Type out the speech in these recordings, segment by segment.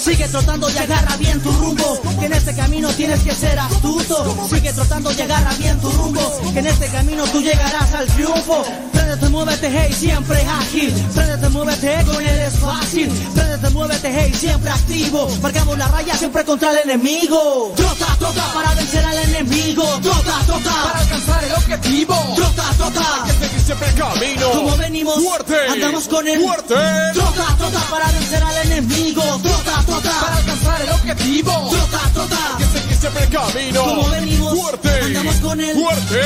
Sigue trotando y agarra bien tu rumbo. Que en este camino tienes que ser astuto. Sigue trotando y agarra bien tu rumbo. Que en este camino tú llegarás al triunfo. Préndete, muévete, hey, siempre ágil. Préndete, muévete, con él es fácil. Préndete, muévete, hey, siempre activo. Marcamos la raya siempre contra el enemigo. Trota, trota para vencer al enemigo. Trota, trota para alcanzar el objetivo. Trota, trota. Hay que seguir siempre el camino. Como venimos, fuerte. andamos con el fuerte. Trota, trota para vencer al enemigo. Trota, trota para alcanzar el objetivo. Trota, trota. Que seguir siempre el camino. Como venimos, fuerte. andamos con el fuerte.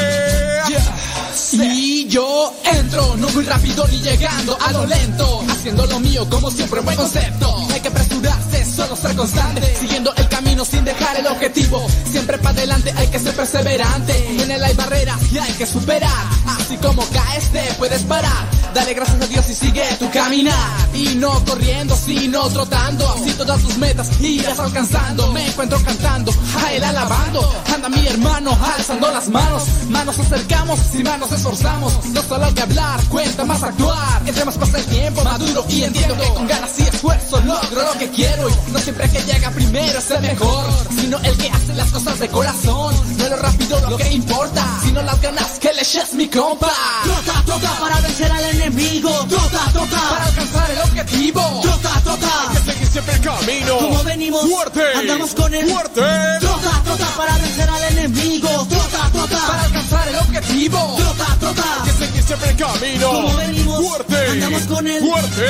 Si yo entro, no muy rápido ni llegando a lo lento, haciendo lo mío como siempre buen concepto. Hay que apresurarse, solo ser constante, siguiendo el sin dejar el objetivo. Siempre para adelante hay que ser perseverante. En él hay barreras y hay que superar. Así como caes te puedes parar. Dale gracias a Dios y sigue tu caminar. Y no corriendo, sino trotando. Así todas tus metas irás alcanzando. Me encuentro cantando, a él alabando. Anda mi hermano, alzando las manos. Manos acercamos, sin manos esforzamos. No solo hay que hablar, cuenta más actuar. Entre más pasa el tiempo, maduro y entiendo que con ganas y esfuerzo logro lo que quiero. Y no siempre que llega primero es el mejor, sino el que hace las cosas de corazón. No lo rápido lo que importa, sino las ganas que le eches mi compa. Trota, trota para vencer al enemigo. Trota, trota para alcanzar el objetivo. Trota, trota. Hay que seguir siempre el camino. Como venimos, fuerte. andamos con el fuerte. Trota, trota para vencer al enemigo. Trota, trota para alcanzar el objetivo. Trota, trota. Siempre el camino. Como venimos, fuerte. andamos con el fuerte.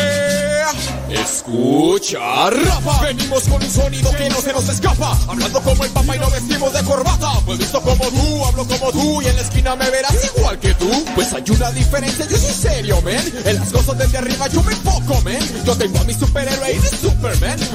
Escucha, rapa. Venimos con un sonido que no se nos escapa. Hablando como el papá y no vestimos de corbata. Pues visto como tú, hablo como tú y en la esquina me verás igual que tú. Pues hay una diferencia, yo soy serio, man. En las cosas desde arriba yo me enfoco, man. Yo tengo a mi superhéroe y.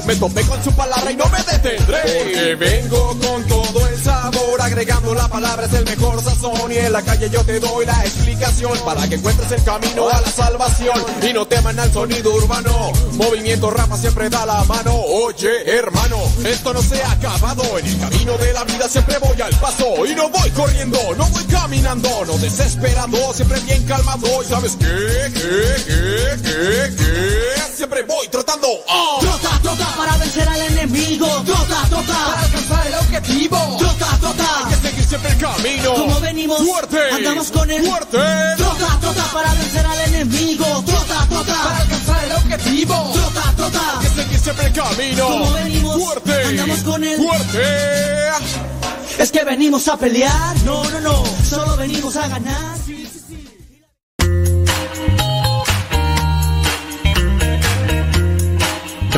Me topé con su palabra y no me detendré. Porque vengo con todo el sabor, agregando la palabra es el mejor sazón. Y en la calle yo te doy la explicación para que encuentres el camino a la salvación. Y no teman al sonido urbano. Movimiento rapa siempre da la mano. Oye, hermano, esto no se ha acabado. En el camino de la vida siempre voy al paso. Y no voy corriendo, no voy caminando, no desesperando, siempre bien calmado. ¿Y sabes qué? ¿Qué? ¿Qué? ¿Qué? ¿Qué? Siempre voy trotando. ¡Oh! Trota, trota para vencer al enemigo. Trota, trota para alcanzar el objetivo. Trota, trota. Hay que seguir siempre el camino. Como venimos, fuerte. andamos con el fuerte. Trota, trota para vencer al enemigo. Trota, trota para alcanzar el objetivo. Trota, trota. Hay que seguir siempre el camino. Como venimos, fuerte. andamos con el fuerte. Es que venimos a pelear. No, no, no. Solo venimos a ganar.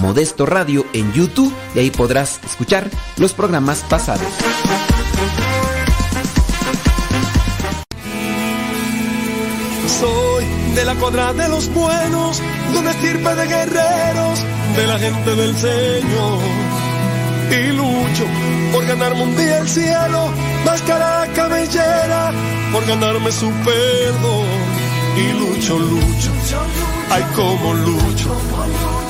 Modesto Radio en YouTube y ahí podrás escuchar los programas pasados. Soy de la cuadra de los buenos, de una estirpe de guerreros, de la gente del Señor. Y lucho por ganarme un día el cielo, máscara cabellera, por ganarme su perdón. Y lucho, lucho, ay como lucho.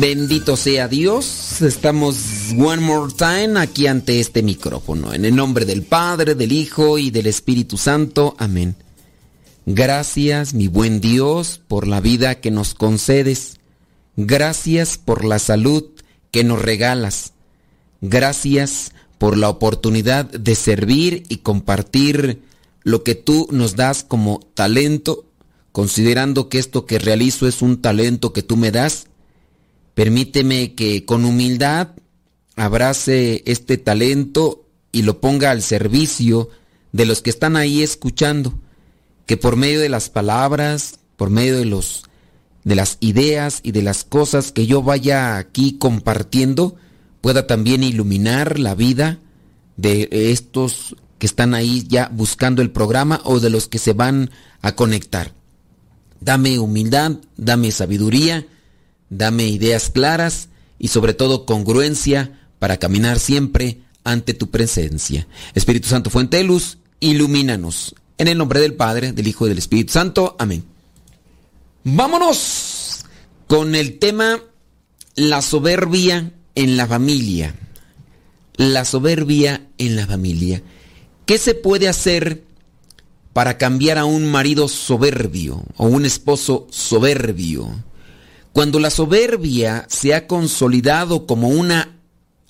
Bendito sea Dios, estamos one more time aquí ante este micrófono. En el nombre del Padre, del Hijo y del Espíritu Santo. Amén. Gracias, mi buen Dios, por la vida que nos concedes. Gracias por la salud que nos regalas. Gracias por la oportunidad de servir y compartir lo que tú nos das como talento, considerando que esto que realizo es un talento que tú me das. Permíteme que con humildad abrace este talento y lo ponga al servicio de los que están ahí escuchando, que por medio de las palabras, por medio de los de las ideas y de las cosas que yo vaya aquí compartiendo, pueda también iluminar la vida de estos que están ahí ya buscando el programa o de los que se van a conectar. Dame humildad, dame sabiduría, dame ideas claras y sobre todo congruencia para caminar siempre ante tu presencia. Espíritu Santo, fuente de luz, ilumínanos. En el nombre del Padre, del Hijo y del Espíritu Santo. Amén. Vámonos con el tema la soberbia en la familia. La soberbia en la familia. ¿Qué se puede hacer para cambiar a un marido soberbio o un esposo soberbio? Cuando la soberbia se ha consolidado como una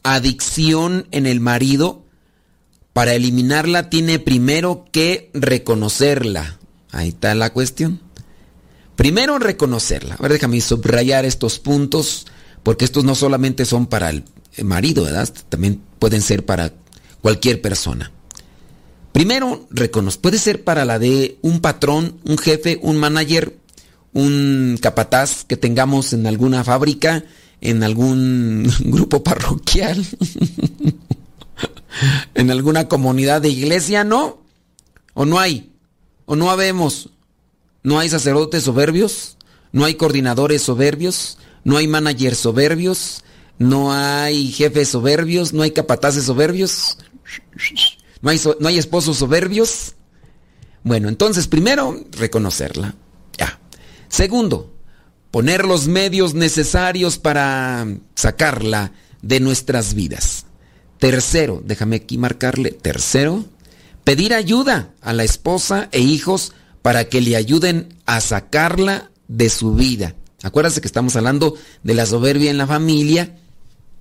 adicción en el marido, para eliminarla tiene primero que reconocerla. Ahí está la cuestión. Primero reconocerla. A ver, déjame subrayar estos puntos, porque estos no solamente son para el marido, ¿verdad? También pueden ser para cualquier persona. Primero, reconocer. Puede ser para la de un patrón, un jefe, un manager, un capataz que tengamos en alguna fábrica, en algún grupo parroquial, en alguna comunidad de iglesia, ¿no? ¿O no hay? ¿O no habemos? ¿No hay sacerdotes soberbios? ¿No hay coordinadores soberbios? ¿No hay managers soberbios? ¿No hay jefes soberbios? ¿No hay capataces soberbios? ¿No hay, ¿No hay esposos soberbios? Bueno, entonces primero, reconocerla. Segundo, poner los medios necesarios para sacarla de nuestras vidas. Tercero, déjame aquí marcarle, tercero, pedir ayuda a la esposa e hijos para que le ayuden a sacarla de su vida. Acuérdense que estamos hablando de la soberbia en la familia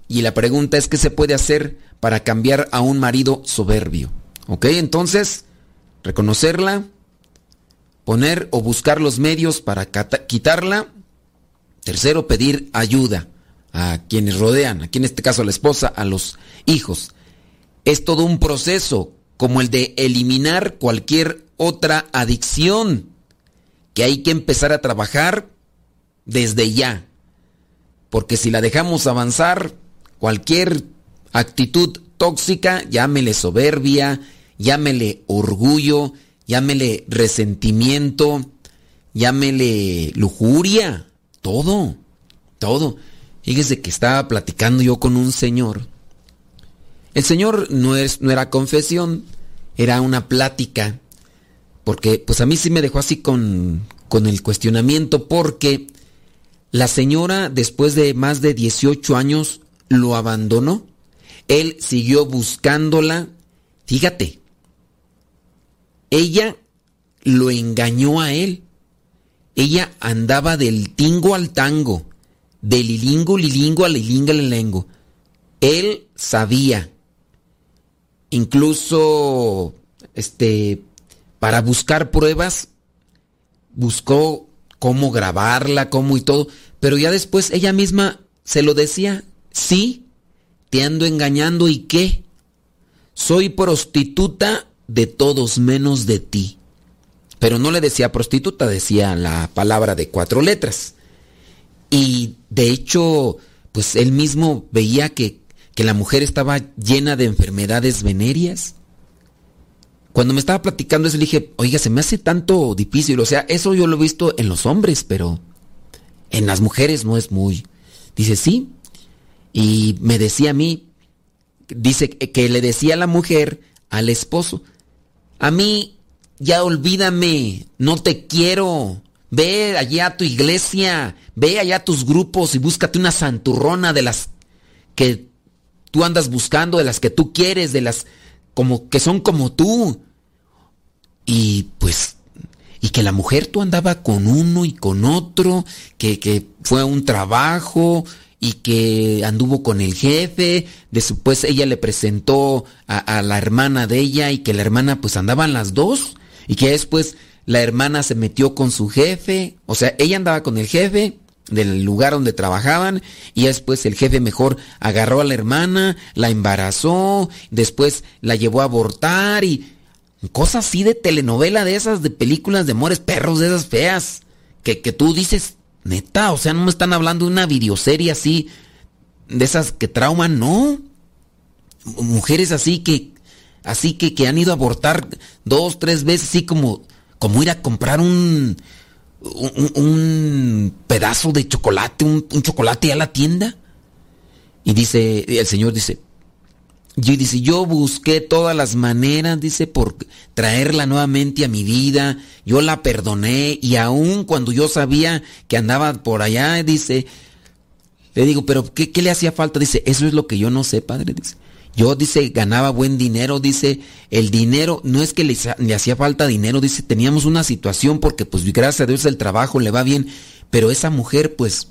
y la pregunta es qué se puede hacer para cambiar a un marido soberbio. ¿Ok? Entonces, reconocerla, poner o buscar los medios para quitarla Tercero, pedir ayuda a quienes rodean, aquí en este caso a la esposa, a los hijos. Es todo un proceso como el de eliminar cualquier otra adicción que hay que empezar a trabajar desde ya. Porque si la dejamos avanzar, cualquier actitud tóxica, llámele soberbia, llámele orgullo, llámele resentimiento, llámele lujuria, todo, todo. Fíjese que estaba platicando yo con un señor. El señor no, es, no era confesión, era una plática. Porque pues a mí sí me dejó así con, con el cuestionamiento porque la señora después de más de 18 años lo abandonó. Él siguió buscándola. Fíjate, ella lo engañó a él. Ella andaba del tingo al tango, del lilingo, lilingo al lilinga, lilingo. Él sabía, incluso, este, para buscar pruebas, buscó cómo grabarla, cómo y todo, pero ya después ella misma se lo decía, sí, te ando engañando y qué, soy prostituta de todos menos de ti. Pero no le decía prostituta, decía la palabra de cuatro letras. Y de hecho, pues él mismo veía que, que la mujer estaba llena de enfermedades venéreas. Cuando me estaba platicando eso, le dije, oiga, se me hace tanto difícil. O sea, eso yo lo he visto en los hombres, pero en las mujeres no es muy. Dice, sí. Y me decía a mí, dice que le decía a la mujer, al esposo, a mí ya olvídame, no te quiero. Ve allá a tu iglesia, ve allá a tus grupos y búscate una santurrona de las que tú andas buscando, de las que tú quieres, de las como que son como tú. Y pues y que la mujer tú andaba con uno y con otro, que, que fue un trabajo y que anduvo con el jefe, después ella le presentó a, la hermana de ella y que la hermana pues andaban las dos y que después la hermana se metió con su jefe, o sea, ella andaba con el jefe del lugar donde trabajaban y después el jefe mejor agarró a la hermana, la embarazó, después la llevó a abortar y cosas así de telenovela de esas, de películas de amores perros, de esas feas, que, que tú dices, neta, o sea, no me están hablando de una videoserie así, de esas que trauman, no. Mujeres así que, así que, que han ido a abortar dos, tres veces, así como, como ir a comprar un, un, pedazo de chocolate, un, un, chocolate a la tienda. Y dice, el Señor dice, yo dice, yo busqué todas las maneras, dice, por traerla nuevamente a mi vida, yo la perdoné y aun cuando yo sabía que andaba por allá, dice, le digo, pero ¿qué, qué le hacía falta? Dice, eso es lo que yo no sé, padre, dice. Yo, dice, ganaba buen dinero, dice, el dinero, no es que le, le, hacía falta dinero, dice, teníamos una situación porque pues gracias a Dios el trabajo le va bien, pero esa mujer pues,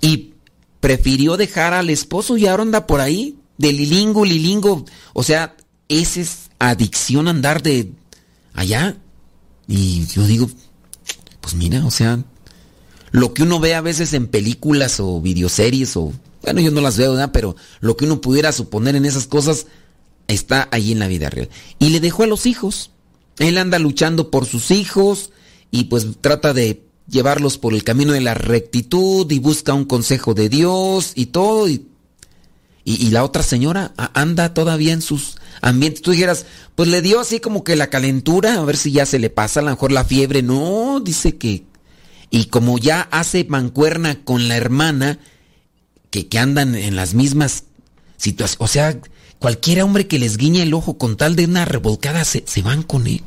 y prefirió dejar al esposo y ahora anda por ahí, de lilingo, lilingo, o sea, esa es adicción andar de allá. Y yo digo, pues mira, o sea, lo que uno ve a veces en películas o videoseries o bueno, yo no las veo, ¿verdad? Pero lo que uno pudiera suponer en esas cosas está ahí en la vida real. Y le dejó a los hijos. Él anda luchando por sus hijos y pues trata de llevarlos por el camino de la rectitud y busca un consejo de Dios y todo. Y, y, la otra señora anda todavía en sus ambientes. Tú dijeras, pues le dio así como que la calentura, a ver si ya se le pasa, a lo mejor la fiebre. No, dice que... Y como ya hace mancuerna con la hermana, que, que andan en las mismas situaciones. O sea, cualquier hombre que les guiñe el ojo con tal de una revolcada se, se van con él.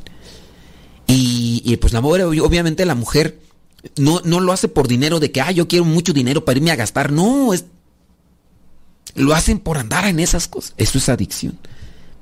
Y, y, pues la mujer, obviamente la mujer no, no lo hace por dinero de que, ah, yo quiero mucho dinero para irme a gastar. No, es, lo hacen por andar en esas cosas. Eso es adicción.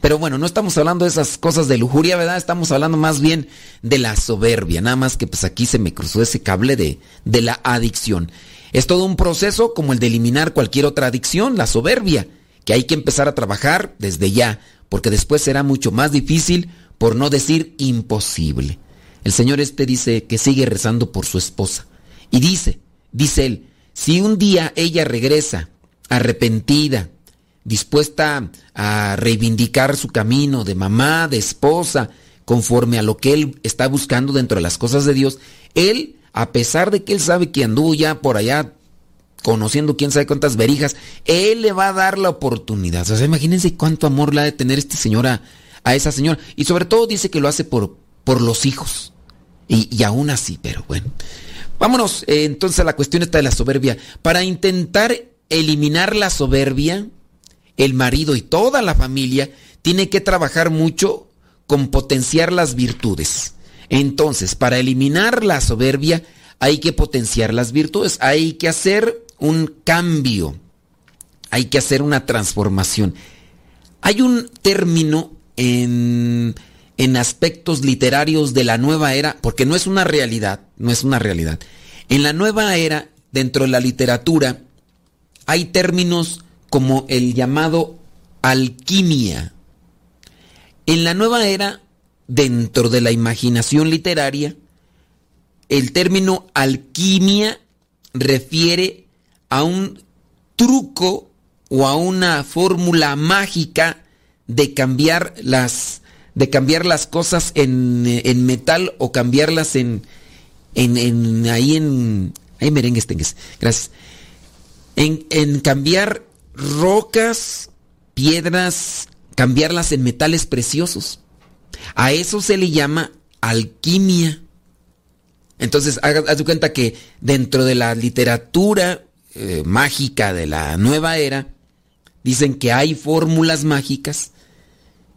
Pero bueno, no estamos hablando de esas cosas de lujuria, ¿verdad? Estamos hablando más bien de la soberbia. Nada más que pues aquí se me cruzó ese cable de, de la adicción. Es todo un proceso como el de eliminar cualquier otra adicción, la soberbia, que hay que empezar a trabajar desde ya, porque después será mucho más difícil, por no decir imposible. El Señor este dice que sigue rezando por su esposa. Y dice, dice él, si un día ella regresa arrepentida, dispuesta a reivindicar su camino de mamá, de esposa, conforme a lo que él está buscando dentro de las cosas de Dios, él a pesar de que él sabe que anduvo ya por allá conociendo quién sabe cuántas verijas, él le va a dar la oportunidad. O sea, imagínense cuánto amor le ha de tener este señor a, esa señora. Y sobre todo dice que lo hace por, por los hijos. Y, y aún así, pero bueno. Vámonos eh, entonces a la cuestión esta de la soberbia. Para intentar eliminar la soberbia, el marido y toda la familia tiene que trabajar mucho con potenciar las virtudes. Entonces, para eliminar la soberbia hay que potenciar las virtudes, hay que hacer un cambio, hay que hacer una transformación. Hay un término en, en aspectos literarios de la nueva era, porque no es una realidad, no es una realidad. En la nueva era, dentro de la literatura, hay términos como el llamado alquimia. En la nueva era dentro de la imaginación literaria, el término alquimia refiere a un truco o a una fórmula mágica de cambiar las de cambiar las cosas en, en metal o cambiarlas en, en, en ahí en ahí merengues tengues gracias en, cambiar rocas piedras cambiarlas en metales preciosos a eso se le llama alquimia. Entonces, haz de cuenta que dentro de la literatura eh, mágica de la nueva era, dicen que hay fórmulas mágicas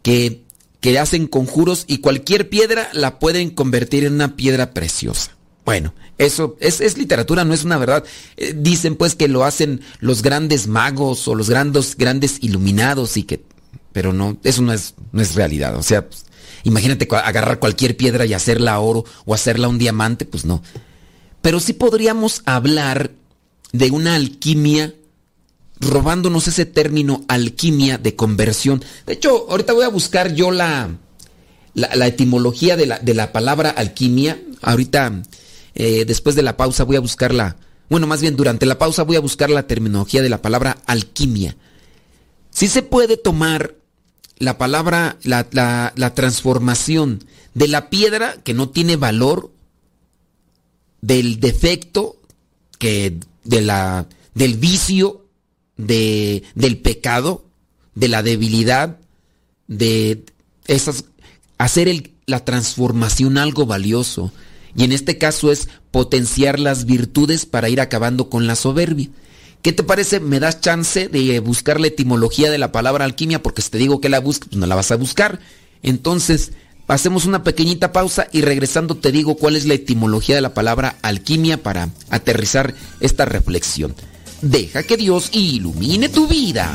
que, que hacen conjuros y cualquier piedra la pueden convertir en una piedra preciosa. Bueno, eso es, literatura, no es una verdad. Eh, dicen pues que lo hacen los grandes magos o los grandes, grandes iluminados y que... Pero no, eso no es, no es realidad. O sea, pues, imagínate agarrar cualquier piedra y hacerla oro o hacerla un diamante, pues no. Pero sí podríamos hablar de una alquimia robándonos ese término alquimia de conversión. De hecho, ahorita voy a buscar yo la, la, etimología de la, de la, palabra alquimia. Ahorita, eh, después de la pausa, voy a buscar la... Bueno, más bien durante la pausa voy a buscar la terminología de la palabra alquimia. Si se puede tomar la palabra, la, la, transformación de la piedra que no tiene valor, del defecto, que de la, del vicio, de, del pecado, de la debilidad, de esas, hacer la transformación algo valioso. Y en este caso es potenciar las virtudes para ir acabando con la soberbia. ¿Qué te parece? ¿Me das chance de buscar la etimología de la palabra alquimia? Porque si te digo que la busques, pues no la vas a buscar. Entonces, hacemos una pequeñita pausa y regresando te digo cuál es la etimología de la palabra alquimia para aterrizar esta reflexión. Deja que Dios ilumine tu vida.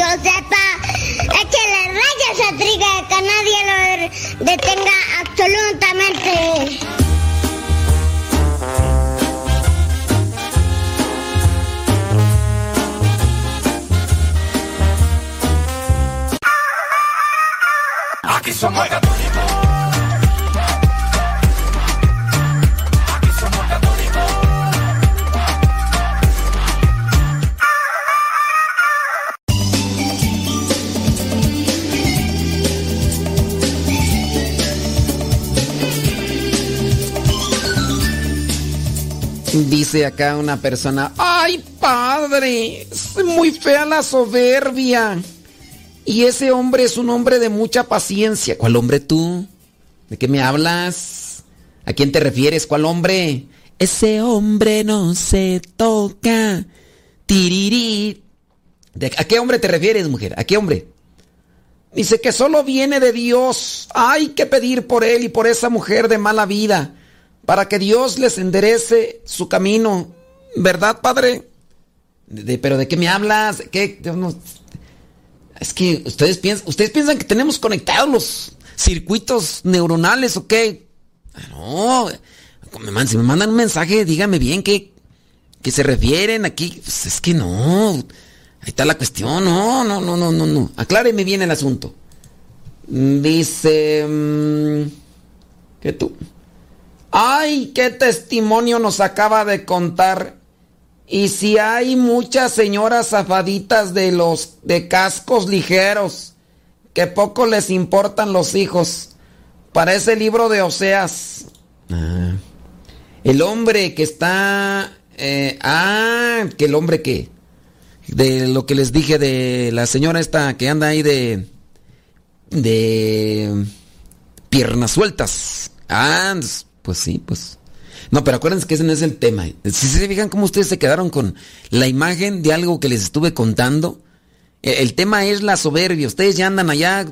Radio Zepa. Échale rayas a triga, que nadie lo detenga absolutamente. Aquí somos Dice acá una persona, ay padre, es muy fea la soberbia. Y ese hombre es un hombre de mucha paciencia. ¿Cuál hombre tú? ¿De qué me hablas? ¿A quién te refieres? ¿Cuál hombre? Ese hombre no se toca. Tiriri. ¿A qué hombre te refieres, mujer? ¿A qué hombre? Dice que solo viene de Dios. Hay que pedir por él y por esa mujer de mala vida para que Dios les enderece su camino. ¿Verdad, Padre? pero ¿de qué me hablas? Es que ustedes piensan, ustedes piensan que tenemos conectados los circuitos neuronales o qué? Ah, no, si me mandan un mensaje, dígame bien qué, qué se refieren aquí. Pues es que no. Ahí está la cuestión. No, no, no, no, no, no. Acláreme bien el asunto. Dice... Mm, ¿Qué tú? Ay, qué testimonio nos acaba de contar. Y si hay muchas señoras zafaditas de los de cascos ligeros, que poco les importan los hijos. Para ese libro de Oseas. Ah. El hombre que está. Eh, ah, que el hombre que. De lo que les dije de la señora esta que anda ahí de. de. piernas sueltas. Ah, pues sí, pues. No, pero acuérdense que ese no es el tema. Si se fijan cómo ustedes se quedaron con la imagen de algo que les estuve contando, e, el tema es la soberbia. Ustedes ya andan allá,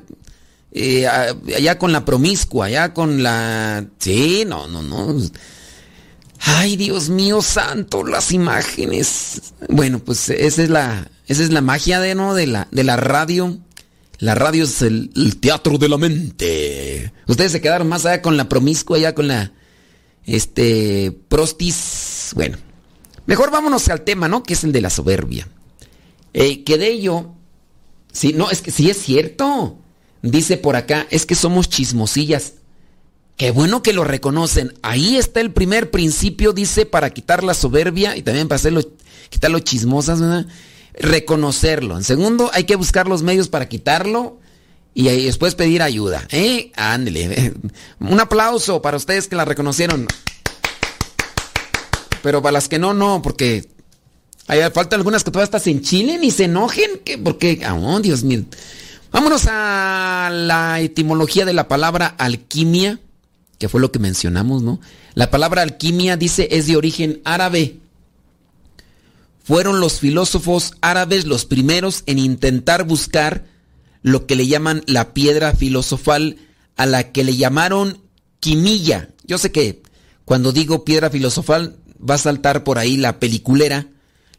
eh, allá con la promiscua, allá con la... Sí, no, no, no. Ay, Dios mío santo, las imágenes. Bueno, pues esa es la, esa es la magia de, ¿no? de, la, de la radio. La radio es el, teatro de la mente. Ustedes se quedaron más allá con la promiscua, allá con la. Este. Prostis. Bueno. Mejor vámonos al tema, ¿no? Que es el de la soberbia. Eh, que de ello. Sí, no, es que sí es cierto. Dice por acá, es que somos chismosillas. Qué bueno que lo reconocen. Ahí está el primer principio, dice, para quitar la soberbia y también para hacerlo, quitarlo chismosas, ¿verdad? Reconocerlo. En segundo, hay que buscar los medios para quitarlo y después pedir ayuda. ¿Eh? Ándele. Un aplauso para ustedes que la reconocieron. Pero para las que no, no, porque hay falta algunas que todavía estás en Chile ni se enojen. que Porque, oh, Dios mío. Vámonos a la etimología de la palabra alquimia, que fue lo que mencionamos, ¿no? La palabra alquimia dice es de origen árabe fueron los filósofos árabes los primeros en intentar buscar lo que le llaman la piedra filosofal, a la que le llamaron quimilla. Yo sé que cuando digo piedra filosofal va a saltar por ahí la peliculera,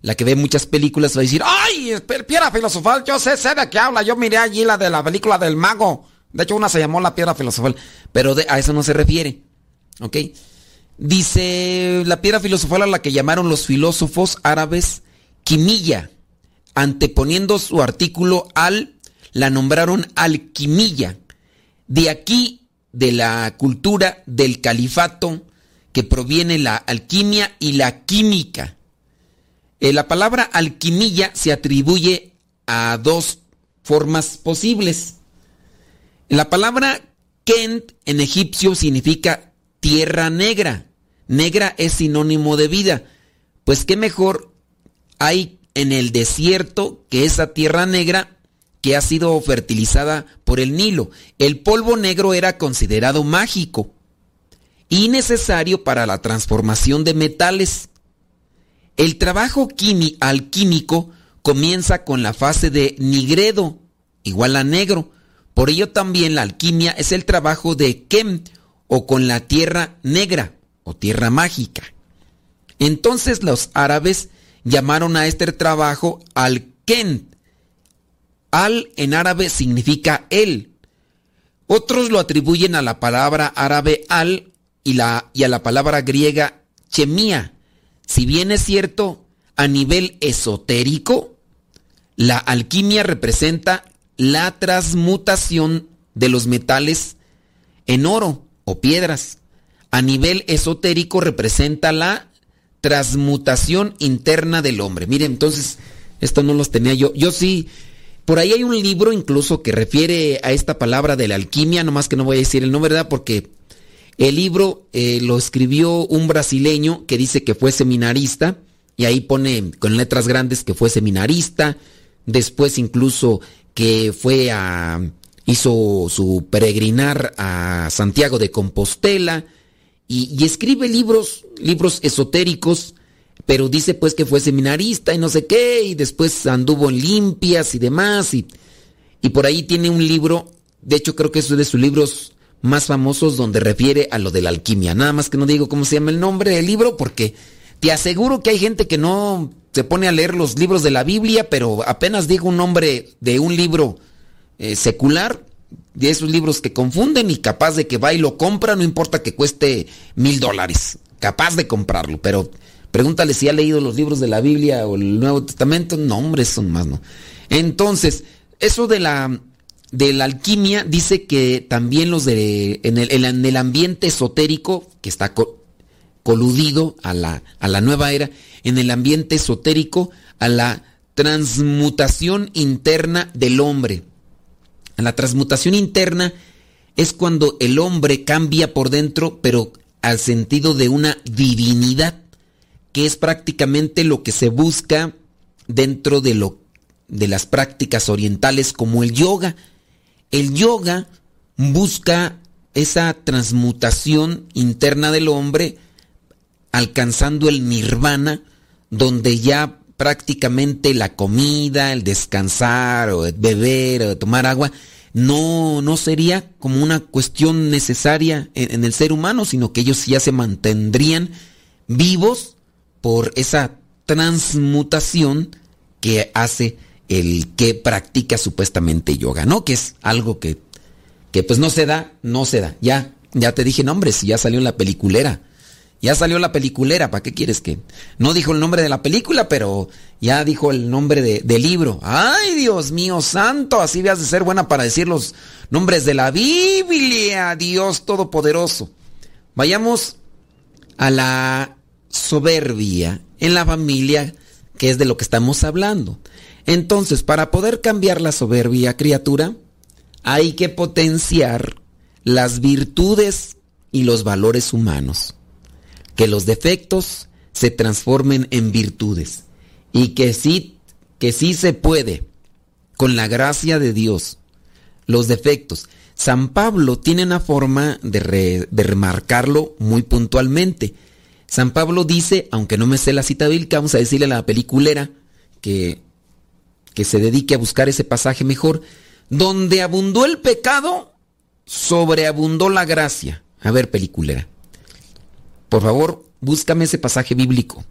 la que ve muchas películas va a decir, ¡ay! Piedra filosofal, yo sé, sé de qué habla, yo miré allí la de la película del mago. De hecho, una se llamó la piedra filosofal, pero a eso no se refiere. ¿Ok? Dice la piedra filosofal a la que llamaron los filósofos árabes Quimilla. Anteponiendo su artículo al, la nombraron alquimilla. De aquí, de la cultura del califato, que proviene la alquimia y la química. Eh, la palabra alquimilla se atribuye a dos formas posibles. La palabra Kent en egipcio significa tierra negra. Negra es sinónimo de vida. Pues qué mejor hay en el desierto que esa tierra negra que ha sido fertilizada por el Nilo. El polvo negro era considerado mágico y necesario para la transformación de metales. El trabajo alquímico comienza con la fase de nigredo, igual a negro. Por ello también la alquimia es el trabajo de Kem o con la tierra negra tierra mágica. Entonces los árabes llamaron a este trabajo al-Kent. Al en árabe significa él. Otros lo atribuyen a la palabra árabe al y, la, y a la palabra griega chemía. Si bien es cierto, a nivel esotérico, la alquimia representa la transmutación de los metales en oro o piedras. A nivel esotérico representa la transmutación interna del hombre. Miren, entonces, esto no los tenía yo. Yo sí, por ahí hay un libro incluso que refiere a esta palabra de la alquimia, nomás que no voy a decir el nombre, ¿verdad? Porque el libro eh, lo escribió un brasileño que dice que fue seminarista, y ahí pone con letras grandes que fue seminarista, después incluso que fue a hizo su peregrinar a Santiago de Compostela, y, escribe libros, libros esotéricos, pero dice pues que fue seminarista y no sé qué, y después anduvo en limpias y demás, y, y por ahí tiene un libro, de hecho creo que es de sus libros más famosos donde refiere a lo de la alquimia. Nada más que no digo cómo se llama el nombre del libro porque te aseguro que hay gente que no se pone a leer los libros de la Biblia, pero apenas digo un nombre de un libro eh, secular, de esos libros que confunden y capaz de que va y lo compra, no importa que cueste mil dólares, capaz de comprarlo, pero pregúntale si ha leído los libros de la Biblia o el Nuevo Testamento, no, hombre, son más, ¿no? Entonces, eso de la, de la alquimia dice que también los de, en el, en el ambiente esotérico, que está coludido a la, a la nueva era, en el ambiente esotérico, a la transmutación interna del hombre la transmutación interna es cuando el hombre cambia por dentro, pero al sentido de una divinidad, que es prácticamente lo que se busca dentro de lo de las prácticas orientales como el yoga. El yoga busca esa transmutación interna del hombre alcanzando el nirvana donde ya prácticamente la comida, el descansar o beber o tomar agua no, no sería como una cuestión necesaria en, el ser humano, sino que ellos ya se mantendrían vivos por esa transmutación que hace el que practica supuestamente yoga, ¿no? Que es algo que, que pues no se da, no se da. Ya, ya te dije nombres, ya salió la peliculera. Ya salió la peliculera, ¿para qué quieres que? No dijo el nombre de la película, pero ya dijo el nombre de, del libro. ¡Ay, Dios mío santo! Así veas de ser buena para decir los nombres de la Biblia, Dios Todopoderoso. Vayamos a la soberbia en la familia, que es de lo que estamos hablando. Entonces, para poder cambiar la soberbia, criatura, hay que potenciar las virtudes y los valores humanos que los defectos se transformen en virtudes y que sí, que sí se puede, con la gracia de Dios, los defectos. San Pablo tiene una forma de, de remarcarlo muy puntualmente. San Pablo dice, aunque no me sé la cita bíblica, vamos a decirle a la peliculera que, que se dedique a buscar ese pasaje mejor, donde abundó el pecado, sobreabundó la gracia. A ver, peliculera. Por favor, búscame ese pasaje bíblico.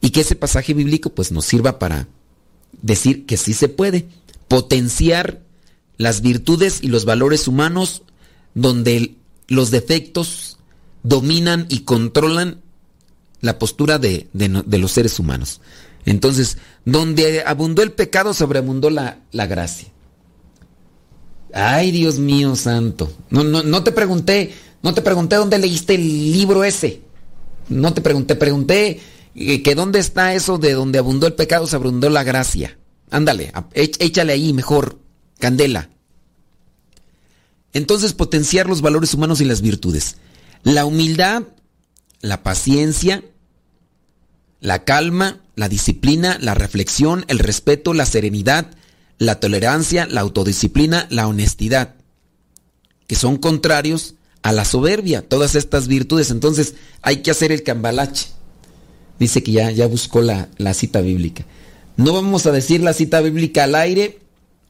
Y que ese pasaje bíblico pues nos sirva para decir que sí se puede potenciar las virtudes y los valores humanos donde los defectos dominan y controlan la postura de, los seres humanos. Entonces, donde abundó el pecado, sobreabundó la, la gracia. Ay, Dios mío santo. No, no, no te pregunté no te pregunté dónde leíste el libro ese. No te pregunté, pregunté eh, que dónde está eso de donde abundó el pecado, se abundó la gracia. Ándale, échale ahí mejor, candela. Entonces potenciar los valores humanos y las virtudes. La humildad, la paciencia, la calma, la disciplina, la reflexión, el respeto, la serenidad, la tolerancia, la autodisciplina, la honestidad, que son contrarios a la soberbia, todas estas virtudes. Entonces hay que hacer el cambalache. Dice que ya, ya buscó la, la cita bíblica. No vamos a decir la cita bíblica al aire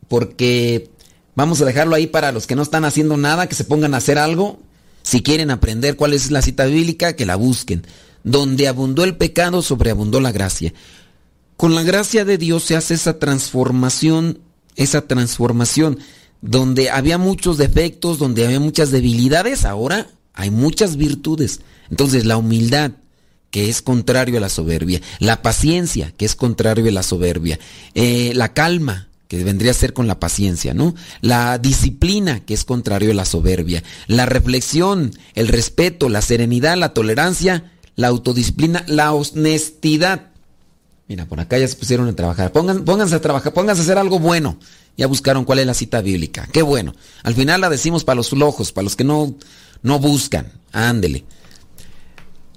porque vamos a dejarlo ahí para los que no están haciendo nada, que se pongan a hacer algo. Si quieren aprender cuál es la cita bíblica, que la busquen. Donde abundó el pecado, sobreabundó la gracia. Con la gracia de Dios se hace esa transformación, esa transformación donde había muchos defectos, donde había muchas debilidades, ahora hay muchas virtudes. Entonces la humildad, que es contrario a la soberbia, la paciencia, que es contrario a la soberbia, eh, la calma, que vendría a ser con la paciencia, ¿no? La disciplina, que es contrario a la soberbia, la reflexión, el respeto, la serenidad, la tolerancia, la autodisciplina, la honestidad. Mira, por acá ya se pusieron a trabajar. pónganse a trabajar, pónganse a hacer algo bueno. Ya buscaron cuál es la cita bíblica. Qué bueno. Al final la decimos para los flojos, para los que no, no buscan. Ándele.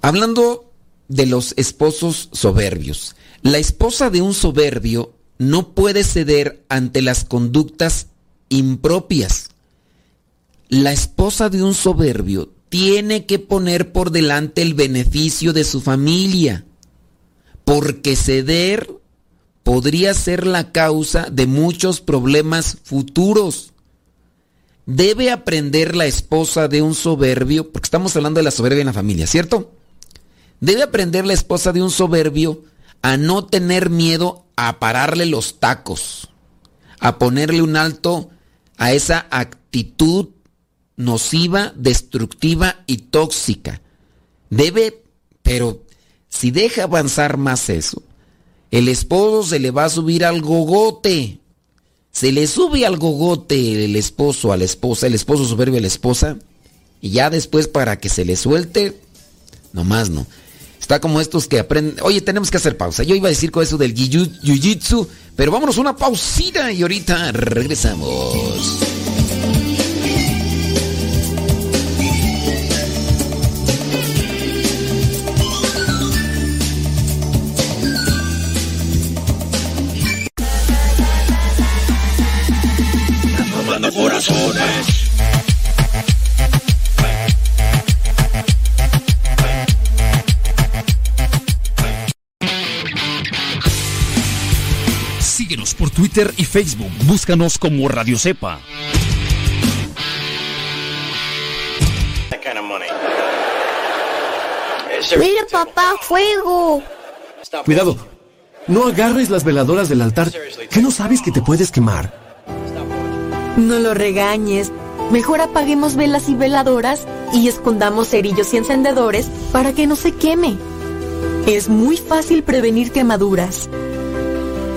Hablando de los esposos soberbios. La esposa de un soberbio no puede ceder ante las conductas impropias. La esposa de un soberbio tiene que poner por delante el beneficio de su familia, porque ceder podría ser la causa de muchos problemas futuros. Debe aprender la esposa de un soberbio, porque estamos hablando de la soberbia en la familia, ¿cierto? Debe aprender la esposa de un soberbio a no tener miedo a pararle los tacos, a ponerle un alto a esa actitud nociva, destructiva y tóxica. Debe, pero si deja avanzar más eso, el esposo se le va a subir al gogote. Se le sube al gogote el esposo a la esposa, el esposo soberbio a la esposa, y ya después para que se le suelte, nomás no. Está como estos que aprenden. Oye, tenemos que hacer pausa. Yo iba a decir con eso del jiu-jitsu, pero vámonos una pausita y ahorita regresamos. Twitter y Facebook. Búscanos como Radio Cepa. Mira, papá, fuego. Cuidado. No agarres las veladoras del altar, que no sabes que te puedes quemar. No lo regañes. Mejor apaguemos velas y veladoras y escondamos cerillos y encendedores para que no se queme. Es muy fácil prevenir quemaduras.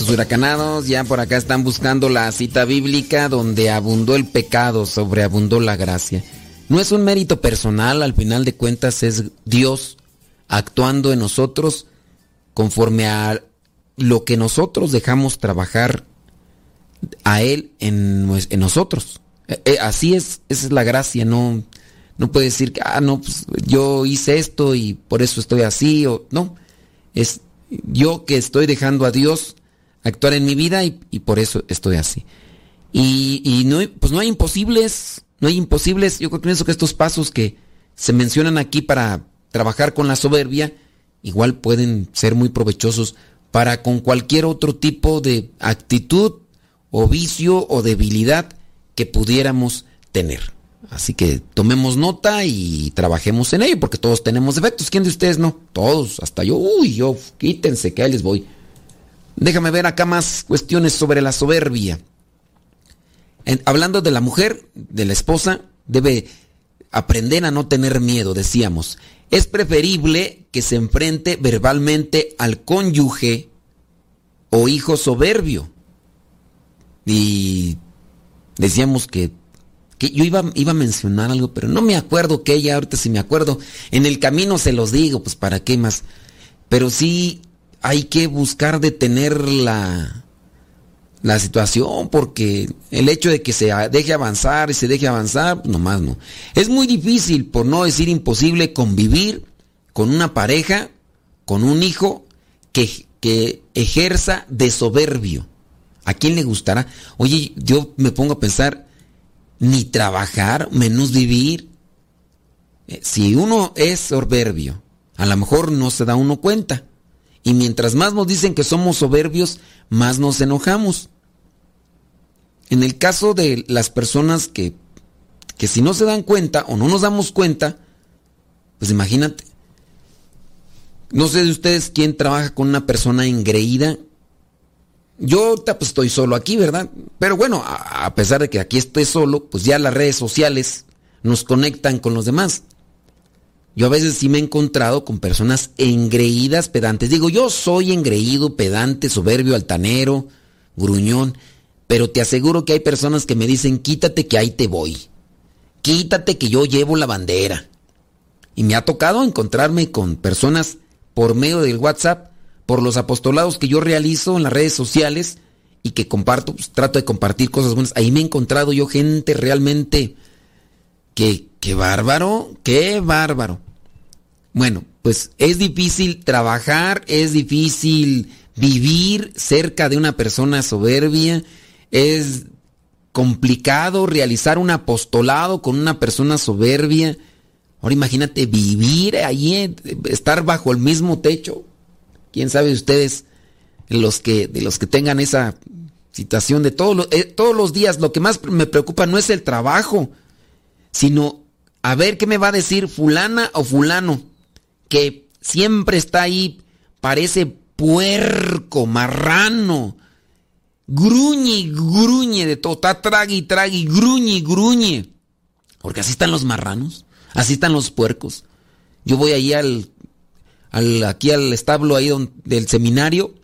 Huracanados, ya por acá están buscando la cita bíblica donde abundó el pecado, sobreabundó la gracia. No es un mérito personal, al final de cuentas es Dios actuando en nosotros conforme a lo que nosotros dejamos trabajar a Él en, nosotros. Eh, eh, así es, esa es la gracia, no, no puede decir que, ah, no, pues yo hice esto y por eso estoy así, o no, es yo que estoy dejando a Dios actuar en mi vida y, por eso estoy así. Y, no, pues no hay imposibles, no hay imposibles. Yo pienso que estos pasos que se mencionan aquí para trabajar con la soberbia, igual pueden ser muy provechosos para con cualquier otro tipo de actitud o vicio o debilidad que pudiéramos tener. Así que tomemos nota y trabajemos en ello, porque todos tenemos defectos. ¿Quién de ustedes no? Todos, hasta yo. Uy, yo, quítense que ahí les voy. Déjame ver acá más cuestiones sobre la soberbia. hablando de la mujer, de la esposa, debe aprender a no tener miedo, decíamos. Es preferible que se enfrente verbalmente al cónyuge o hijo soberbio. Y decíamos que, que yo iba, iba, a mencionar algo, pero no me acuerdo que ella, ahorita si me acuerdo, en el camino se los digo, pues para qué más. Pero sí hay que buscar detener la, la situación porque el hecho de que se deje avanzar y se deje avanzar, nomás no. Es muy difícil, por no decir imposible, convivir con una pareja, con un hijo que, que ejerza de soberbio. ¿A quién le gustará? Oye, yo me pongo a pensar, ni trabajar, menos vivir. Eh, si uno es soberbio, a lo mejor no se da uno cuenta. Y mientras más nos dicen que somos soberbios, más nos enojamos. En el caso de las personas que, que si no se dan cuenta o no nos damos cuenta, pues imagínate. No sé de ustedes quién trabaja con una persona engreída. Yo pues estoy solo aquí, ¿verdad? Pero bueno, a pesar de que aquí estoy solo, pues ya las redes sociales nos conectan con los demás. Yo a veces sí me he encontrado con personas engreídas, pedantes. Digo, yo soy engreído, pedante, soberbio, altanero, gruñón, pero te aseguro que hay personas que me dicen, quítate que ahí te voy. Quítate que yo llevo la bandera. Y me ha tocado encontrarme con personas por medio del WhatsApp, por los apostolados que yo realizo en las redes sociales y que comparto, pues, trato de compartir cosas buenas. Ahí me he encontrado yo gente realmente que, qué bárbaro, qué bárbaro. Bueno, pues es difícil trabajar, es difícil vivir cerca de una persona soberbia, es complicado realizar un apostolado con una persona soberbia. Ahora imagínate vivir allí, estar bajo el mismo techo. ¿Quién sabe ustedes los que de los que tengan esa situación de todos los, eh, todos los días lo que más me preocupa no es el trabajo, sino a ver qué me va a decir fulana o fulano, que siempre está ahí, parece puerco, marrano, gruñe, gruñe de todo, está trague trague, gruñe, gruñe. Porque así están los marranos, así están los puercos. Yo voy ahí al, al aquí al establo ahí del seminario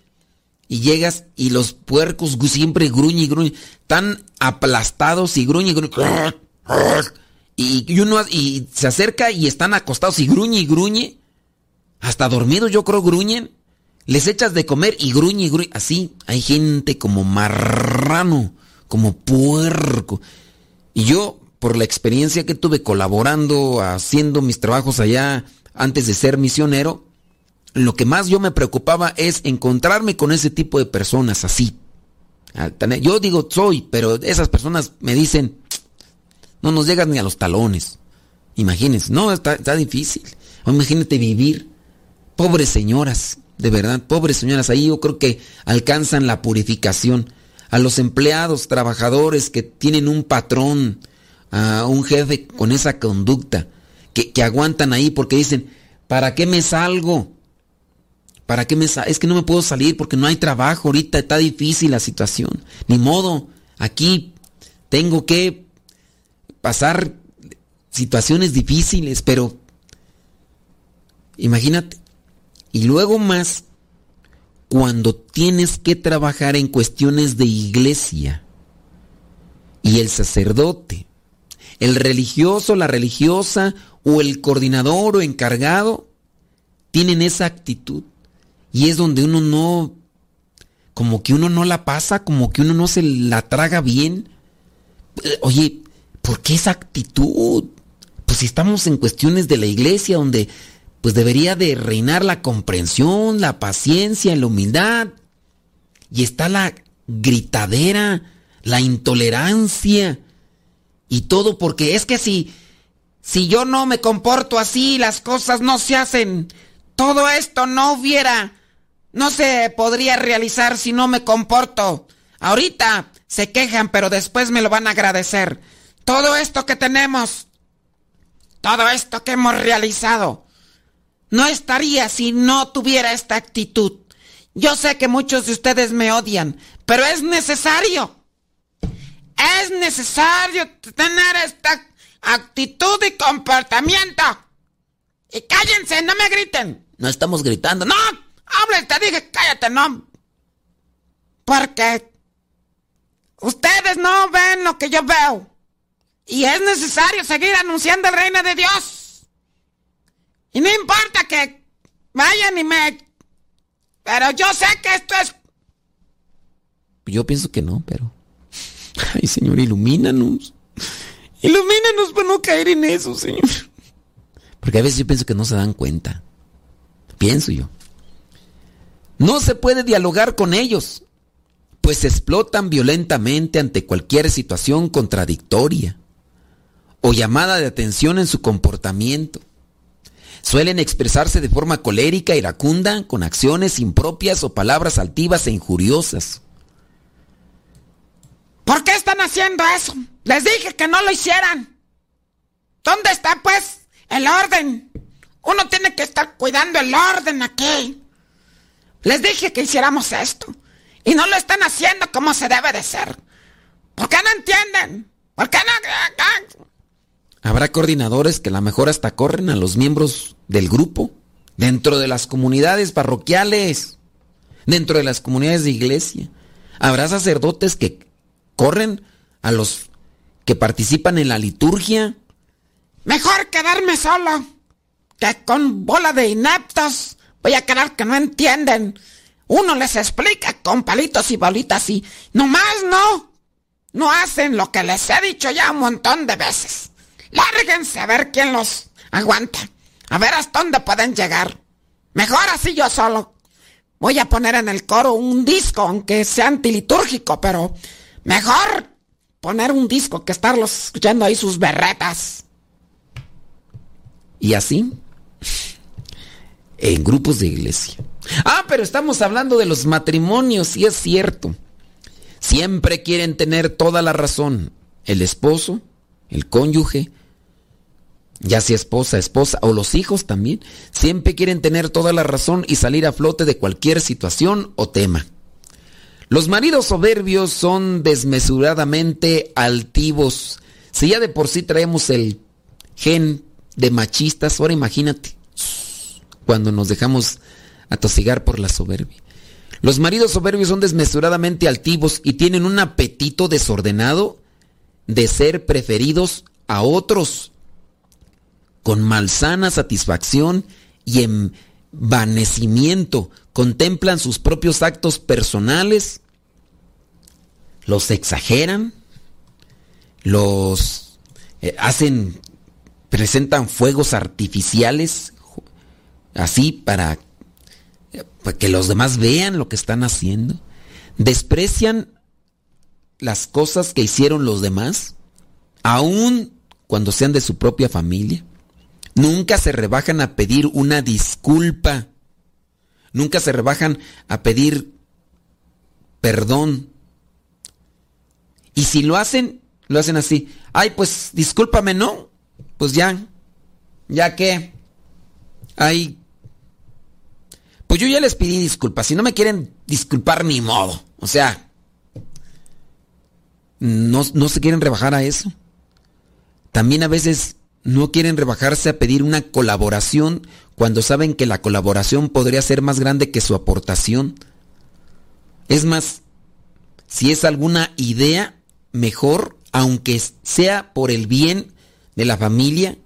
y llegas y los puercos siempre gruñe y gruñe, están aplastados y gruñe y gruñe. Y, uno y se acerca y están acostados y gruñe y gruñe. Hasta dormidos yo creo gruñen. Les echas de comer y gruñe y gruñe. Así hay gente como marrano, como puerco. Y yo por la experiencia que tuve colaborando, haciendo mis trabajos allá antes de ser misionero, lo que más yo me preocupaba es encontrarme con ese tipo de personas así. Yo digo soy, pero esas personas me dicen, no nos llegan ni a los talones. Imagínense, no, está, difícil. Imagínate vivir. Pobres señoras, de verdad, pobres señoras, ahí yo creo que alcanzan la purificación. A los empleados, trabajadores que tienen un patrón, a un jefe con esa conducta, que, que aguantan ahí porque dicen, ¿para qué me salgo? ¿Para qué me Es que no me puedo salir porque no hay trabajo ahorita, está difícil la situación. Ni modo, aquí tengo que pasar situaciones difíciles, pero imagínate. Y luego más cuando tienes que trabajar en cuestiones de iglesia y el sacerdote, el religioso, la religiosa o el coordinador o encargado tienen esa actitud y es donde uno no, como que uno no la pasa, como que uno no se la traga bien. Oye, ¿por qué esa actitud? Pues si estamos en cuestiones de la iglesia donde pues debería de reinar la comprensión, la paciencia, la humildad. Y está la gritadera, la intolerancia y todo porque es que si si yo no me comporto así, las cosas no se hacen. Todo esto no hubiera no se podría realizar si no me comporto. Ahorita se quejan, pero después me lo van a agradecer. Todo esto que tenemos, todo esto que hemos realizado, no estaría si no tuviera esta actitud. Yo sé que muchos de ustedes me odian, pero es necesario. Es necesario tener esta actitud y comportamiento. Y cállense, no me griten. No estamos gritando. No, Hable, te dije, cállate, no. Porque ustedes no ven lo que yo veo. Y es necesario seguir anunciando el reino de Dios. Y no importa que vayan y me... Pero yo sé que esto es... Yo pienso que no, pero... Ay, Señor, ilumínanos. Ilumínanos para no caer en eso, Señor. Porque a veces yo pienso que no se dan cuenta. Pienso yo. No se puede dialogar con ellos, pues explotan violentamente ante cualquier situación contradictoria o llamada de atención en su comportamiento. Suelen expresarse de forma colérica, iracunda, con acciones impropias o palabras altivas e injuriosas. ¿Por qué están haciendo eso? Les dije que no lo hicieran. ¿Dónde está, pues, el orden? Uno tiene que estar cuidando el orden aquí. Les dije que hiciéramos esto. Y no lo están haciendo como se debe de ser. ¿Por qué no entienden? ¿Por qué no? Habrá coordinadores que a lo mejor hasta corren a los miembros del grupo. Dentro de las comunidades parroquiales. Dentro de las comunidades de iglesia. Habrá sacerdotes que corren a los que participan en la liturgia. Mejor quedarme solo que con bola de ineptos Voy a creer que no entienden. Uno les explica con palitos y bolitas y nomás no. No hacen lo que les he dicho ya un montón de veces. Lárguense a ver quién los aguanta. A ver hasta dónde pueden llegar. Mejor así yo solo. Voy a poner en el coro un disco, aunque sea antilitúrgico, pero mejor poner un disco que estarlos escuchando ahí sus berretas. Y así en grupos de iglesia. Ah, pero estamos hablando de los matrimonios, y es cierto. Siempre quieren tener toda la razón. El esposo, el cónyuge, ya sea esposa, esposa, o los hijos también, siempre quieren tener toda la razón y salir a flote de cualquier situación o tema. Los maridos soberbios son desmesuradamente altivos. Si ya de por sí traemos el gen de machistas, ahora imagínate cuando nos dejamos atosigar por la soberbia. Los maridos soberbios son desmesuradamente altivos y tienen un apetito desordenado de ser preferidos a otros, con malsana satisfacción y envanecimiento. Contemplan sus propios actos personales, los exageran, los eh, hacen, presentan fuegos artificiales así para, para que los demás vean lo que están haciendo. Desprecian las cosas que hicieron los demás, aun cuando sean de su propia familia. Nunca se rebajan a pedir una disculpa. Nunca se rebajan a pedir perdón. Y si lo hacen, lo hacen así. Ay, pues discúlpame, ¿no? Pues ya. ¿Ya qué? Ay. Pues yo ya les pedí disculpas. Si no me quieren disculpar, ni modo. O sea, no, no se quieren rebajar a eso. También a veces no quieren rebajarse a pedir una colaboración cuando saben que la colaboración podría ser más grande que su aportación. Es más, si es alguna idea, mejor, aunque sea por el bien de la familia,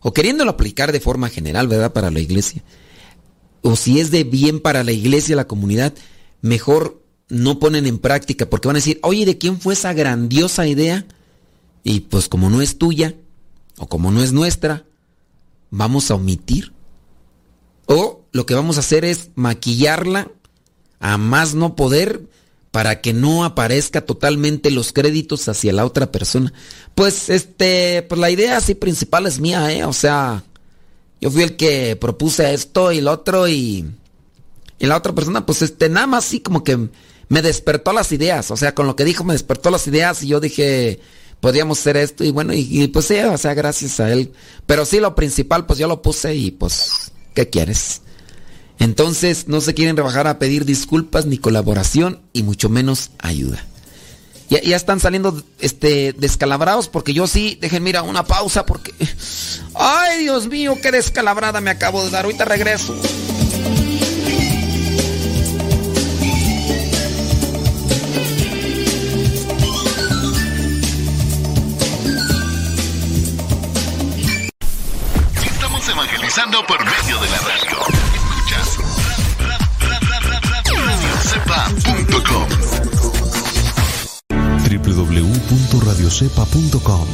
o queriéndolo aplicar de forma general, ¿verdad? Para la iglesia. O si es de bien para la iglesia, la comunidad, mejor no ponen en práctica, porque van a decir, oye, ¿de quién fue esa grandiosa idea? Y pues como no es tuya, o como no es nuestra, vamos a omitir. O lo que vamos a hacer es maquillarla a más no poder para que no aparezca totalmente los créditos hacia la otra persona. Pues este, pues la idea así principal es mía, eh, o sea, yo fui el que propuse esto y el otro y y la otra persona pues este nada más así como que me despertó las ideas, o sea, con lo que dijo me despertó las ideas y yo dije, podríamos hacer esto y bueno, y, pues sí, o sea, gracias a él. Pero sí, lo principal, pues yo lo puse y pues, ¿qué quieres? Entonces no se quieren rebajar a pedir disculpas ni colaboración y mucho menos ayuda. Ya, ya están saliendo este, descalabrados porque yo sí, dejen mira una pausa porque... Ay Dios mío, qué descalabrada me acabo de dar. Ahorita regreso. Evangelizando por medio de la radio. Escuchas radiocepa.com www.radiocepa.com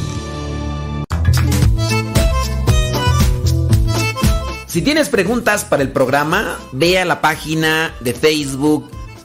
Si tienes preguntas para el programa, ve a la página de Facebook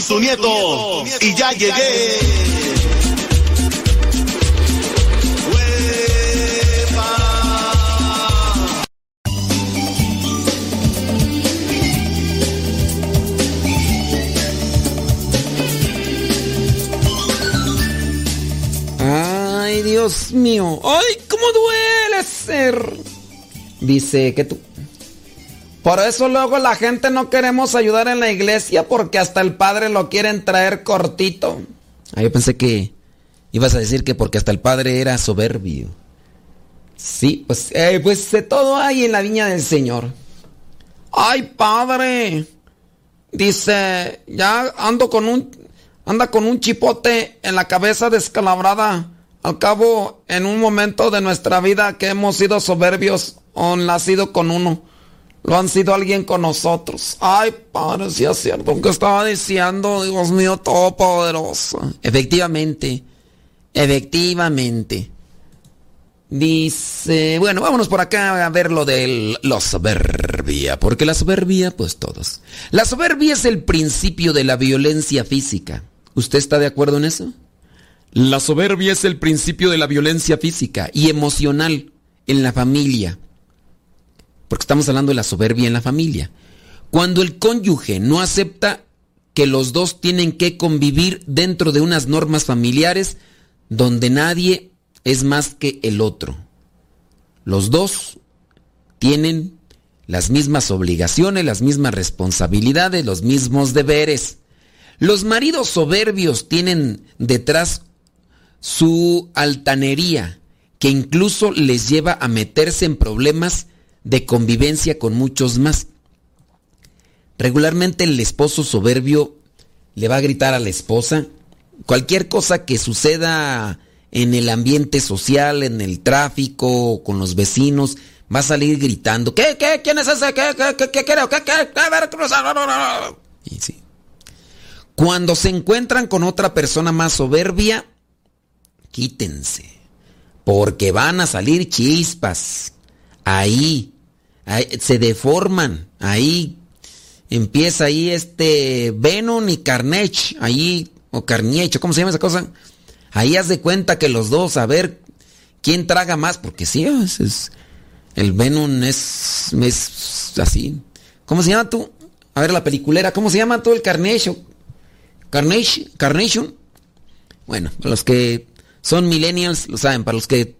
Soy su nieto y ya llegué. Ay, Dios mío. Ay, cómo duele ser. Dice que tú. Por eso luego la gente no queremos ayudar en la iglesia porque hasta el padre lo quieren traer cortito. Ah, yo pensé que ibas a decir que porque hasta el padre era soberbio. Sí, pues, eh, pues de todo hay en la viña del Señor. Ay, padre. Dice, ya ando con un, anda con un chipote en la cabeza descalabrada. Al cabo, en un momento de nuestra vida que hemos sido soberbios o nacido con uno. Lo han sido alguien con nosotros. Ay, padre, si es cierto. que estaba diciendo, Dios mío, todopoderoso? Efectivamente. Efectivamente. Dice, bueno, vámonos por acá a ver lo de la soberbia, porque la soberbia, pues todos. La soberbia es el principio de la violencia física. ¿Usted está de acuerdo en eso? La soberbia es el principio de la violencia física y emocional en la familia. Porque estamos hablando de la soberbia en la familia. Cuando el cónyuge no acepta que los dos tienen que convivir dentro de unas normas familiares donde nadie es más que el otro. Los dos tienen las mismas obligaciones, las mismas responsabilidades, los mismos deberes. Los maridos soberbios tienen detrás su altanería, que incluso les lleva a meterse en problemas de convivencia con muchos más. Regularmente el esposo soberbio le va a gritar a la esposa cualquier cosa que suceda en el ambiente social, en el tráfico, con los vecinos, va a salir gritando, ¿qué, qué, quién es ese? ¿Qué, qué, qué, qué, qué, qué, qué? Y sí. Cuando se encuentran con otra persona más soberbia, quítense, porque van a salir chispas. Ahí, se deforman, ahí empieza ahí este Venom y Carnage, ahí, o Carnage, ¿cómo se llama esa cosa? Ahí haz de cuenta que los dos, a ver quién traga más, porque sí, es, el Venom es, es así. ¿Cómo se llama tú? A ver la peliculera, ¿cómo se llama tú el Carnage? Carnage, Carnation. Bueno, los que son millennials lo saben, para los que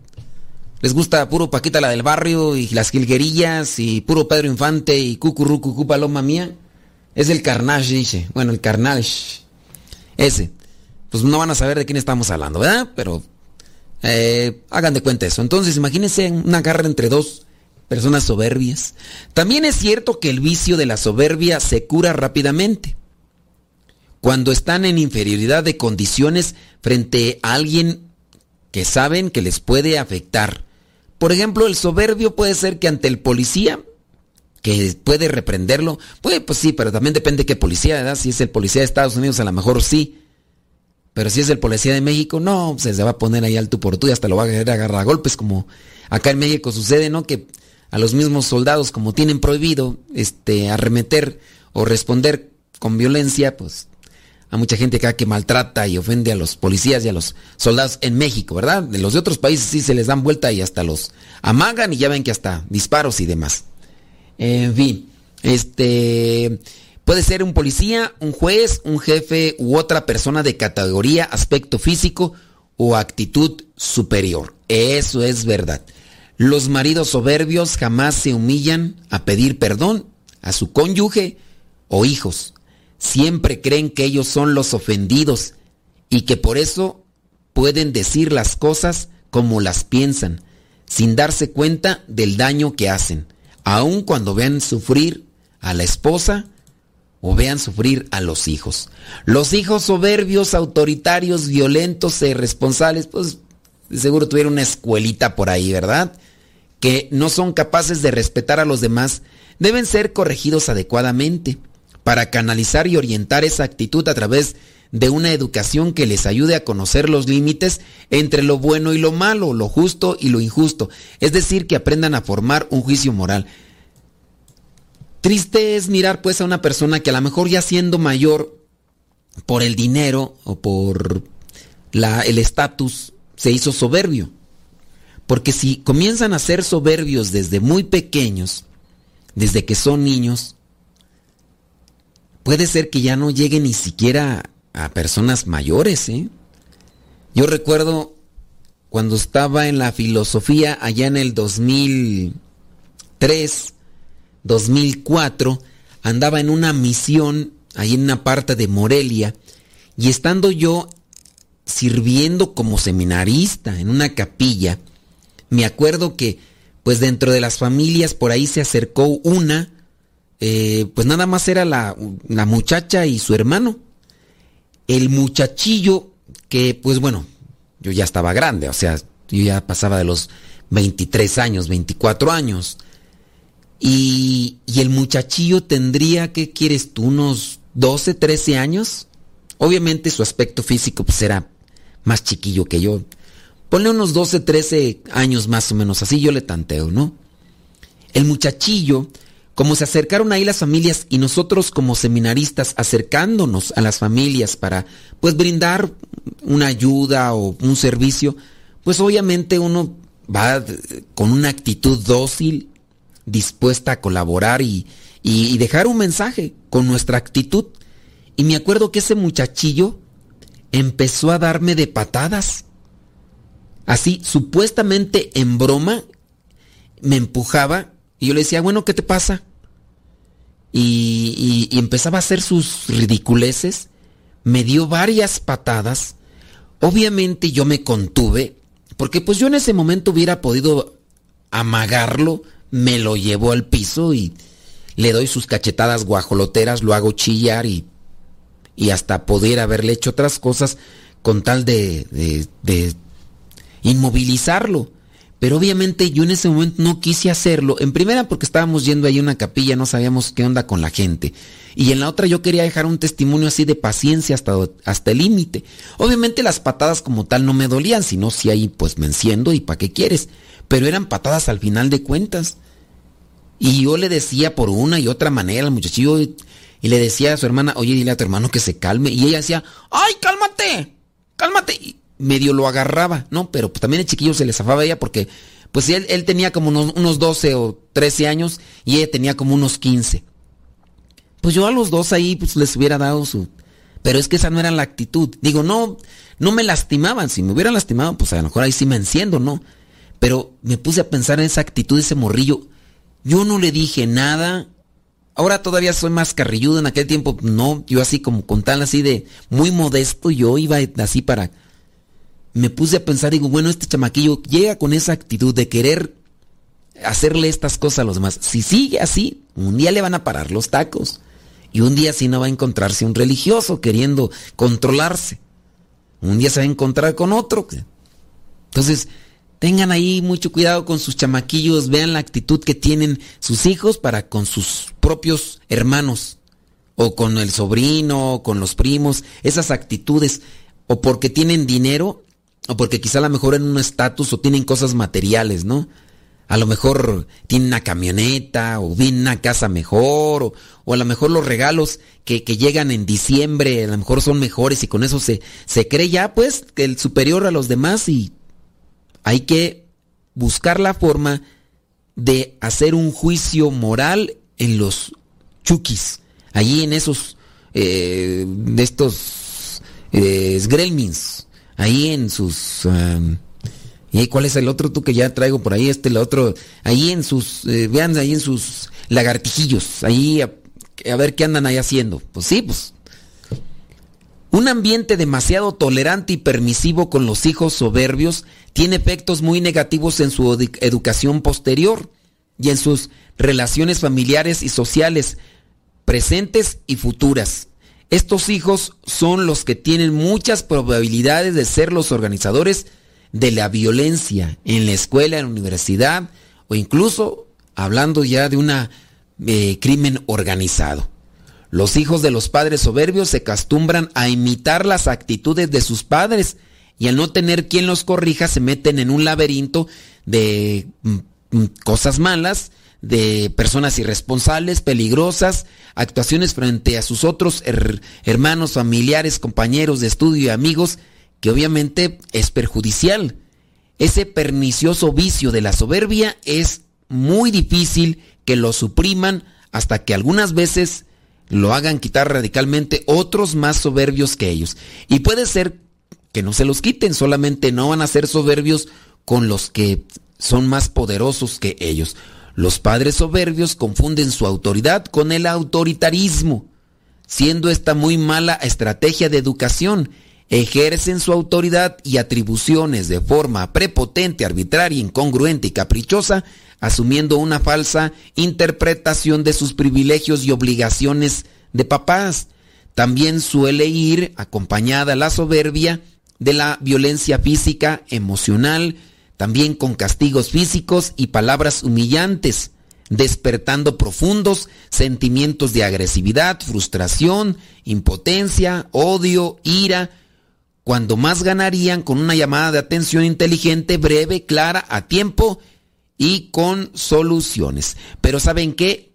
les gusta puro Paquita la del barrio y las jilguerillas y puro Pedro Infante y cucurru cucú paloma mía, es el Carnage, dice. Bueno, el Carnage. Ese pues no van a saber de quién estamos hablando, ¿verdad? Pero eh, hagan de cuenta eso. Entonces, imagínense una guerra entre dos personas soberbias. También es cierto que el vicio de la soberbia se cura rápidamente. Cuando están en inferioridad de condiciones frente a alguien que saben que les puede afectar. Por ejemplo, el soberbio puede ser que ante el policía, que puede reprenderlo, puede, pues sí, pero también depende de qué policía, ¿verdad? Si es el policía de Estados Unidos, a lo mejor sí. Pero si es el policía de México, no, se va a poner ahí al tú por tú y hasta lo va a agarrar a golpes, como acá en México sucede, ¿no? Que a los mismos soldados, como tienen prohibido este, arremeter o responder con violencia, pues a mucha gente acá que maltrata y ofende a los policías y a los soldados en México, ¿verdad? De los de otros países sí se les dan vuelta y hasta los amagan y ya ven que hasta disparos y demás. En fin, este Puede ser un policía, un juez, un jefe u otra persona de categoría, aspecto físico o actitud superior. Eso es verdad. Los maridos soberbios jamás se humillan a pedir perdón a su cónyuge o hijos. Siempre creen que ellos son los ofendidos y que por eso pueden decir las cosas como las piensan, sin darse cuenta del daño que hacen, aun cuando vean sufrir a la esposa o vean sufrir a los hijos. Los hijos soberbios, autoritarios, violentos e irresponsables, pues seguro tuvieron una escuelita por ahí, ¿verdad? Que no son capaces de respetar a los demás, deben ser corregidos adecuadamente para canalizar y orientar esa actitud a través de una educación que les ayude a conocer los límites entre lo bueno y lo malo, lo justo y lo injusto, es decir, que aprendan a formar un juicio moral. Triste es mirar pues a una persona que a lo mejor ya siendo mayor por el dinero o por la, el estatus se hizo soberbio. Porque si comienzan a ser soberbios desde muy pequeños, desde que son niños, puede ser que ya no lleguen ni siquiera a personas mayores. ¿eh? Yo recuerdo cuando estaba en la filosofía allá en el 2003, 2004, andaba en una misión ahí en una parte de Morelia y estando yo sirviendo como seminarista en una capilla, me acuerdo que pues dentro de las familias por ahí se acercó una, eh, pues nada más era la, la muchacha y su hermano. El muchachillo que pues bueno, yo ya estaba grande, o sea, yo ya pasaba de los 23 años, 24 años. Y, el muchachillo tendría, ¿qué quieres tú? Unos 12, 13 años. Obviamente su aspecto físico pues era más chiquillo que yo. Ponle unos 12, 13 años más o menos, así yo le tanteo, ¿no? El muchachillo, como se acercaron ahí las familias y nosotros como seminaristas acercándonos a las familias para pues brindar una ayuda o un servicio, pues obviamente uno va con una actitud dócil dispuesta a colaborar y, dejar un mensaje con nuestra actitud. Y me acuerdo que ese muchachillo empezó a darme de patadas. así supuestamente en broma, me empujaba y yo le decía, bueno, ¿qué te pasa? Y, empezaba a hacer sus ridiculeces, me dio varias patadas, obviamente yo me contuve, porque pues yo en ese momento hubiera podido amagarlo, me lo llevo al piso y le doy sus cachetadas guajoloteras, lo hago chillar y, y hasta poder haberle hecho otras cosas con tal de, de, de inmovilizarlo. Pero obviamente yo en ese momento no quise hacerlo. En primera porque estábamos yendo ahí a una capilla, no sabíamos qué onda con la gente. Y en la otra yo quería dejar un testimonio así de paciencia hasta, hasta el límite. Obviamente las patadas como tal no me dolían, sino si ahí pues me enciendo y para qué quieres. Pero eran patadas al final de cuentas. Y yo le decía por una y otra manera al muchachillo y, le decía a su hermana, oye, dile a tu hermano que se calme. Y ella decía, ay, cálmate, cálmate medio lo agarraba, ¿no? Pero pues, también el chiquillo se le zafaba a ella porque, pues él, él tenía como unos, unos, 12 o 13 años y ella tenía como unos 15. Pues yo a los dos ahí pues les hubiera dado su... Pero es que esa no era la actitud. Digo, no, no me lastimaban. Si me hubieran lastimado, pues a lo mejor ahí sí me enciendo, ¿no? Pero me puse a pensar en esa actitud ese morrillo. Yo no le dije nada. Ahora todavía soy más carrilludo. En aquel tiempo, no. Yo así como con tal así de muy modesto, yo iba así para me puse a pensar, digo, bueno, este chamaquillo llega con esa actitud de querer hacerle estas cosas a los demás. Si sigue así, un día le van a parar los tacos. Y un día sí no va a encontrarse un religioso queriendo controlarse. Un día se va a encontrar con otro. Entonces, tengan ahí mucho cuidado con sus chamaquillos, vean la actitud que tienen sus hijos para con sus propios hermanos. O con el sobrino, o con los primos, esas actitudes. O porque tienen dinero, o porque quizá a lo mejor en un estatus o tienen cosas materiales, ¿no? A lo mejor tienen una camioneta o vienen una casa mejor o, o, a lo mejor los regalos que, que, llegan en diciembre a lo mejor son mejores y con eso se, se cree ya pues que el superior a los demás y hay que buscar la forma de hacer un juicio moral en los chukis, allí en esos, eh, de estos eh, ahí en sus... ¿Y cuál es el otro tú que ya traigo por ahí? Este, el otro, ahí en sus, eh, vean ahí en sus lagartijillos, ahí a, a, ver qué andan ahí haciendo. Pues sí, pues. Un ambiente demasiado tolerante y permisivo con los hijos soberbios tiene efectos muy negativos en su educación posterior y en sus relaciones familiares y sociales, presentes y futuras. Estos hijos son los que tienen muchas probabilidades de ser los organizadores de la violencia en la escuela, en la universidad o incluso hablando ya de un eh, crimen organizado. Los hijos de los padres soberbios se acostumbran a imitar las actitudes de sus padres y al no tener quien los corrija se meten en un laberinto de mm, mm, cosas malas de personas irresponsables, peligrosas, actuaciones frente a sus otros hermanos, familiares, compañeros de estudio y amigos, que obviamente es perjudicial. Ese pernicioso vicio de la soberbia es muy difícil que lo supriman hasta que algunas veces lo hagan quitar radicalmente otros más soberbios que ellos. Y puede ser que no se los quiten, solamente no van a ser soberbios con los que son más poderosos que ellos. Los padres soberbios confunden su autoridad con el autoritarismo, siendo esta muy mala estrategia de educación. Ejercen su autoridad y atribuciones de forma prepotente, arbitraria, incongruente y caprichosa, asumiendo una falsa interpretación de sus privilegios y obligaciones de papás. También suele ir acompañada la soberbia de la violencia física, emocional, también con castigos físicos y palabras humillantes, despertando profundos sentimientos de agresividad, frustración, impotencia, odio, ira, cuando más ganarían con una llamada de atención inteligente, breve, clara, a tiempo y con soluciones. Pero ¿saben qué?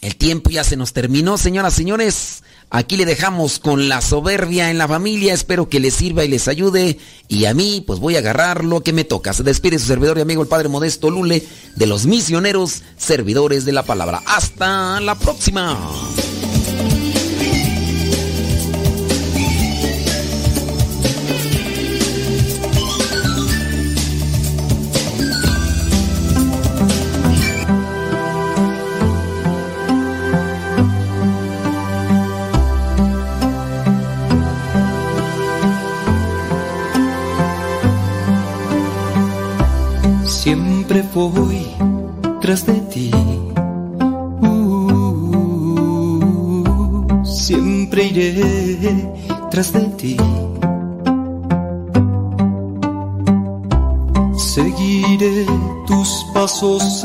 El tiempo ya se nos terminó, señoras, señores. Aquí le dejamos con la soberbia en la familia. Espero que les sirva y les ayude. Y a mí, pues voy a agarrar lo que me toca. Se despide su servidor y amigo el Padre Modesto Lule de los misioneros servidores de la palabra. Hasta la próxima. detrás de ti. Uh, siempre iré tras de ti. Seguiré tus pasos.